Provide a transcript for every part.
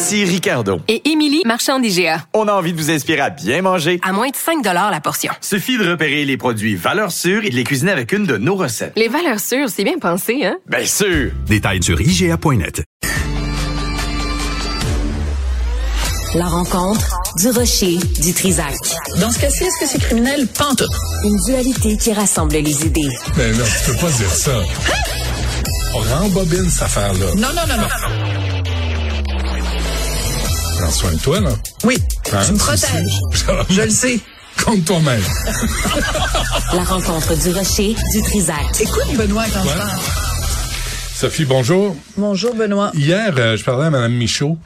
Ici Ricardo. Et Émilie, marchand d'IGA. On a envie de vous inspirer à bien manger. À moins de 5 la portion. Suffit de repérer les produits valeurs sûres et de les cuisiner avec une de nos recettes. Les valeurs sûres, c'est bien pensé, hein? Bien sûr! Détails sur IGA.net. La rencontre du rocher du Trisac. Dans ce cas-ci, est-ce que c'est criminel? Pente. Une dualité qui rassemble les idées. Mais non, tu peux pas dire ça. On rembobine cette affaire-là. Non, non, non, non. Prends soin de toi, là. Oui, Hein? tu me protèges. Je le sais. Compte toi-même. La rencontre du rocher du Trisac. Écoute, Benoît, quand je Ouais. parle. Sophie, bonjour. Bonjour, Benoît. Hier, euh, je parlais à Mme Michaud,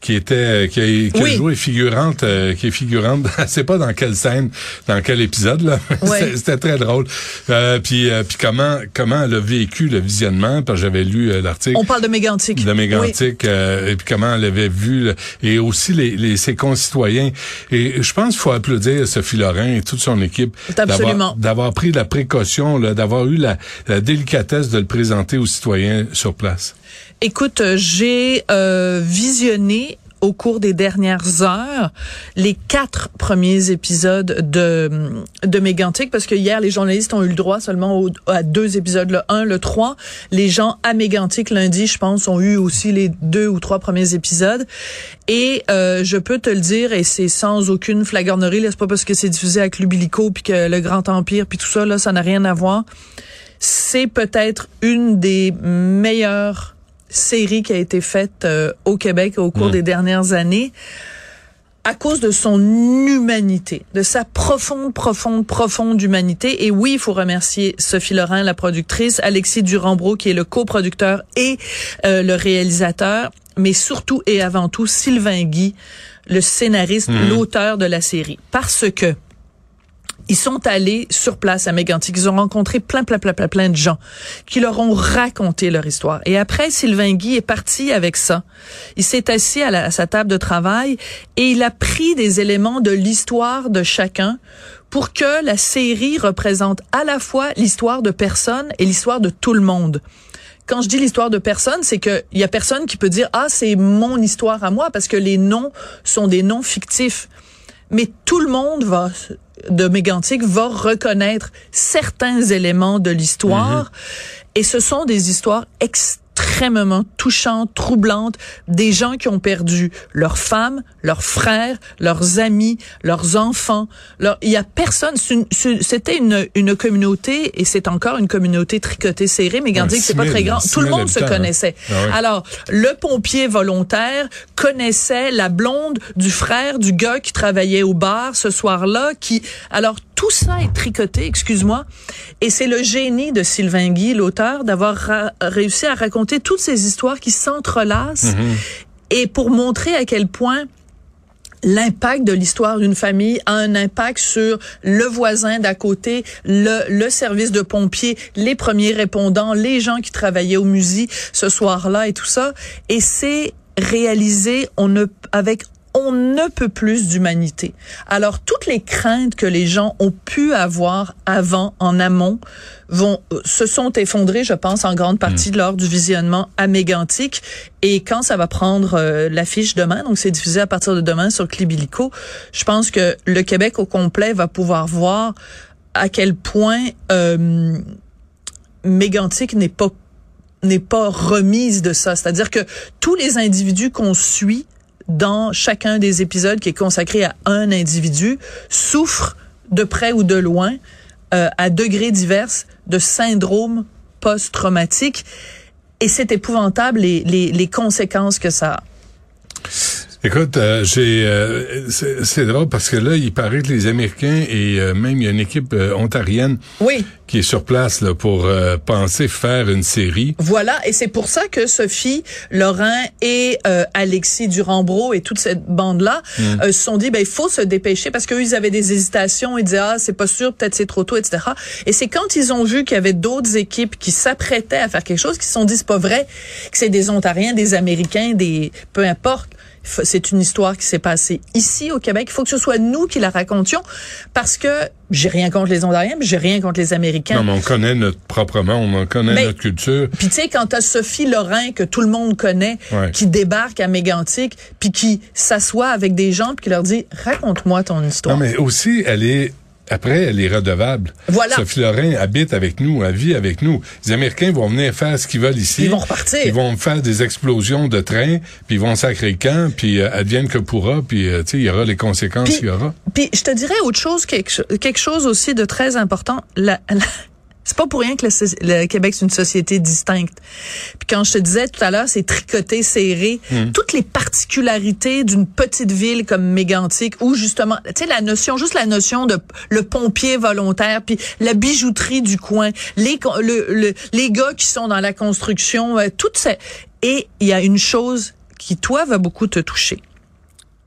qui était, euh, qui a, qui a Oui. joué figurante, euh, qui est figurante. Je sais pas dans quelle scène, dans quel épisode là. Ouais. C'était- très drôle. Euh, puis, euh, puis comment, comment elle a vécu le visionnement Parce que j'avais lu euh, l'article. On parle de mégantique. de Oui. Mégantic, euh, et puis comment elle avait vu, le- et aussi les, les, ses concitoyens. Et je pense qu'il faut applaudir Sophie Lorrain et toute son équipe d'avoir- pris la précaution, là, d'avoir eu la, la délicatesse de le présenter aux citoyens sur place. Écoute, j'ai euh, visionné au cours des dernières heures les quatre premiers épisodes de de Mégantic parce que hier les journalistes ont eu le droit seulement au- à deux épisodes le 1 le 3 les gens à Mégantic lundi je pense ont eu aussi les deux ou trois premiers épisodes. Et euh, je peux te le dire et c'est sans aucune flagornerie c'est pas parce que c'est diffusé avec l'Ubilico puis que le Grand Empire puis tout ça là ça n'a rien à voir. C'est peut-être une des meilleures séries qui a été faite euh, au Québec au cours des dernières années à cause de son humanité, de sa profonde, profonde, profonde humanité. Et oui, il faut remercier Sophie Laurent, la productrice, Alexis Durambro, qui est le coproducteur et euh, le réalisateur, mais surtout et avant tout Sylvain Guy, le scénariste, l'auteur de la série. Parce que ils sont allés sur place à Mégantic. Ils ont rencontré plein, plein, plein, plein, plein de gens qui leur ont raconté leur histoire. Et après, Sylvain Guy est parti avec ça. Il s'est assis à, sa table de travail et il a pris des éléments de l'histoire de chacun pour que la série représente à la fois l'histoire de personnes et l'histoire de tout le monde quand je dis l'histoire de personne, c'est que il y a personne qui peut dire ah c'est mon histoire à moi parce que les noms sont des noms fictifs. Mais tout le monde va de Mégantic va reconnaître certains éléments de l'histoire. Et ce sont des histoires extrêmement touchantes, troublantes, des gens qui ont perdu leurs femmes, leurs frères, leurs amis, leurs enfants. Leur, il y a personne. C'était une, une communauté et c'est encore une communauté tricotée serrée. Mais Ouais, c'est pas 6 000, très grand. 6 Tout le 000 monde se hein. connaissait. Ah. Alors, le pompier volontaire connaissait la blonde du frère du gars qui travaillait au bar ce soir-là, qui, alors, tout ça est tricoté, excuse-moi, et c'est le génie de Sylvain Guy, l'auteur, d'avoir réussi à raconter toutes ces histoires qui s'entrelacent et pour montrer à quel point l'impact de l'histoire d'une famille a un impact sur le voisin d'à côté, le, le service de pompiers, les premiers répondants, les gens qui travaillaient au musée ce soir-là et tout ça. Et c'est réalisé on ne, avec on ne peut plus d'humanité. Alors toutes les craintes que les gens ont pu avoir avant en amont vont euh, se sont effondrées, je pense, en grande partie lors du visionnement à Mégantic. Et quand ça va prendre euh, l'affiche demain, donc c'est diffusé à partir de demain sur Clibilico, je pense que le Québec au complet va pouvoir voir à quel point euh, Mégantic n'est pas n'est pas remise de ça. C'est-à-dire que tous les individus qu'on suit dans chacun des épisodes qui est consacré à un individu souffrent de près ou de loin, euh, à degrés divers, de syndrome post-traumatique. Et c'est épouvantable les, les, les conséquences que ça a. Écoute, euh, j'ai euh, c'est drôle parce que là, il paraît que les Américains et euh, même il y a une équipe euh, ontarienne Oui. qui est sur place là, pour euh, penser faire une série. Voilà, et c'est pour ça que Sophie, Laurent et euh, Alexis Durambro et toute cette bande-là Mm. euh, se sont dit, ben il faut se dépêcher parce qu'eux, ils avaient des hésitations, ils disaient, ah, c'est pas sûr, peut-être c'est trop tôt, etc. Et c'est quand ils ont vu qu'il y avait d'autres équipes qui s'apprêtaient à faire quelque chose, qu'ils se sont dit, c'est pas vrai que c'est des Ontariens, des Américains, des... peu importe. C'est une histoire qui s'est passée ici au Québec. Il faut que ce soit nous qui la racontions parce que j'ai rien contre les Ontariens, mais j'ai rien contre les Américains. Non, mais on connaît notre propre monde, on connaît Mais- notre culture. Puis tu sais, quand t'as Sophie Lorrain, que tout le monde connaît, Ouais. qui débarque à Mégantic, puis qui s'assoit avec des gens, puis qui leur dit, raconte-moi ton histoire. Non, mais aussi, elle est après, elle est redevable. Voilà. Sophie Lorrain habite avec nous, elle vit avec nous. Les Américains vont venir faire ce qu'ils veulent ici. Ils vont repartir. Ils vont faire des explosions de train, puis ils vont sacrer le camp, puis euh, advienne que pourra, puis euh, tu sais, il y aura les conséquences qu'il y aura. Puis je te dirais autre chose, quelque, cho- quelque chose aussi de très important. La, la- c'est pas pour rien que le, Québec c'est une société distincte. Puis quand je te disais tout à l'heure, c'est tricoté, serré, toutes les particularités d'une petite ville comme Mégantic, où justement, tu sais la notion, juste la notion de le pompier volontaire, puis la bijouterie du coin, les co- le, le- les gars qui sont dans la construction, euh, tout ça. Et il y a une chose qui toi va beaucoup te toucher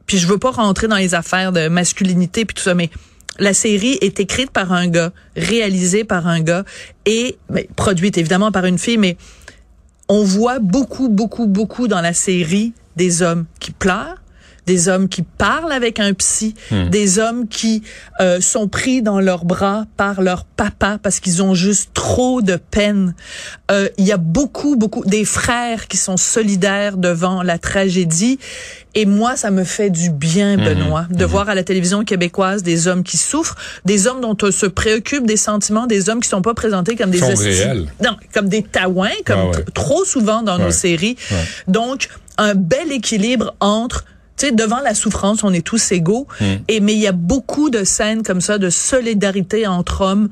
puis je veux pas rentrer dans les affaires de masculinité puis tout ça, mais la série est écrite par un gars, réalisée par un gars et mais, produite évidemment par une fille, mais on voit beaucoup, beaucoup, beaucoup dans la série des hommes qui pleurent, des hommes qui parlent avec un psy, des hommes qui euh, sont pris dans leurs bras par leur papa parce qu'ils ont juste trop de peine. Euh, Il y a beaucoup, beaucoup des frères qui sont solidaires devant la tragédie. Et moi, ça me fait du bien, Benoît, de voir à la télévision québécoise des hommes qui souffrent, des hommes dont on se préoccupe des sentiments, des hommes qui sont pas présentés comme des non, comme des taouins, comme Ah ouais. trop souvent dans nos séries. Ouais. Donc, un bel équilibre entre tu sais, devant la souffrance, on est tous égaux. Hmm. Et mais il y a beaucoup de scènes comme ça de solidarité entre hommes,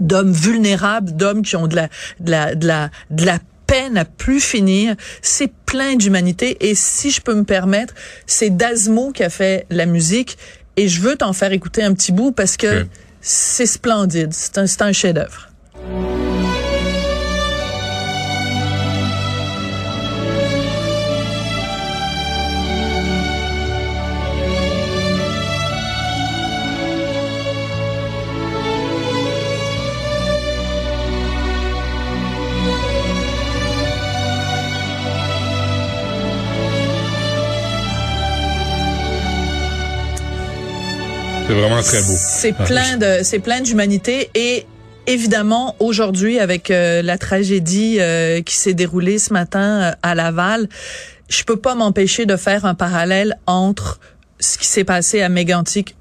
d'hommes vulnérables, d'hommes qui ont de la, de la, de la, de la peine à plus finir. C'est plein d'humanité. Et si je peux me permettre, c'est Dasmo qui a fait la musique. Et je veux t'en faire écouter un petit bout parce que c'est splendide. C'est un, c'est un chef-d'œuvre. Vraiment très beau. C'est plein de, c'est plein d'humanité et évidemment aujourd'hui avec euh, la tragédie euh, qui s'est déroulée ce matin euh, à Laval, je peux pas m'empêcher de faire un parallèle entre ce qui s'est passé à Mégantic.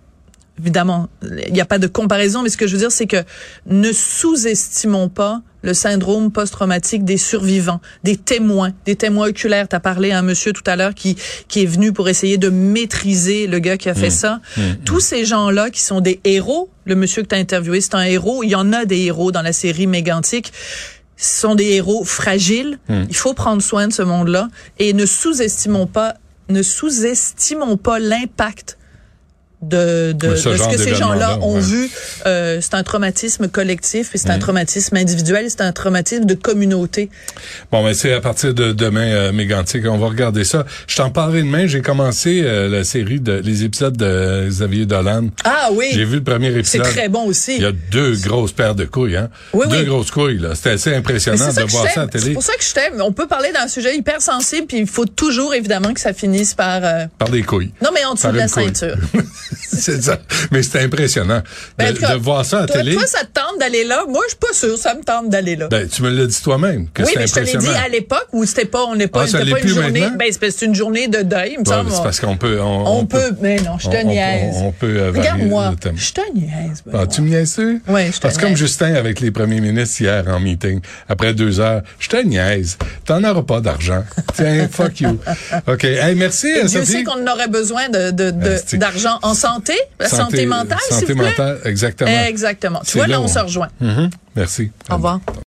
Évidemment, il n'y a pas de comparaison, mais ce que je veux dire, c'est que ne sous-estimons pas le syndrome post-traumatique des survivants, des témoins, des témoins oculaires. Tu as parlé à un monsieur tout à l'heure qui, qui est venu pour essayer de maîtriser le gars qui a fait ça. Tous ces gens-là qui sont des héros, le monsieur que tu as interviewé, c'est un héros. Il y en a des héros dans la série Mégantic. Ce sont des héros fragiles. Il faut prendre soin de ce monde-là et ne sous-estimons pas, ne sous-estimons pas l'impact de, de, De de ce ce, que ces gens-là ont ouais. vu. Euh, c'est un traumatisme collectif, et c'est un traumatisme individuel, c'est un traumatisme de communauté. Bon, mais c'est à partir de demain, euh, Mégantic, on va regarder ça. Je t'en parlerai demain. J'ai commencé euh, la série de les épisodes de Xavier Dolan. Ah oui, J'ai vu le premier c'est épisode. très bon aussi. Il y a deux grosses paires de couilles, hein? Oui, deux oui. grosses couilles, là. C'était assez impressionnant c'est de voir ça à la C'est télé. pour ça que je t'aime. On peut parler d'un sujet hyper sensible, puis il faut toujours évidemment que ça finisse par. euh, Par des couilles. Non, mais en dessous Par de la couille. ceinture. c'est ça. Mais c'était impressionnant Ben, de, en tout cas, de voir ça à la télé. toi, ça te tente d'aller là. Moi, je suis pas sûre. Ça me tente d'aller là. Ben, tu me l'as dit toi-même que oui, mais je te l'ai dit à l'époque où c'était pas, on n'est pas, Ah, ça pas une journée. maintenant? Ben, c'est une journée de deuil, il me Ouais, semble. c'est parce qu'on peut. On, on, peut, mais non, je te on- niaise. on- peut, euh, Regarde-moi, je te niaise. Ah, Benoît. tu me niaises-tu? Ouais, je te Parce que comme. Justin avec les premiers ministres hier en meeting, après deux heures, je te niaise. T'en auras pas d'argent. Tiens, fuck you. OK. Hey, merci, Et Dieu Sophie. sait qu'on aurait besoin de, Ah, d'argent en santé, la santé, mentale, Santé mentale, exactement. Exactement. Tu vois, là, on où Mhm. Merci. Au revoir.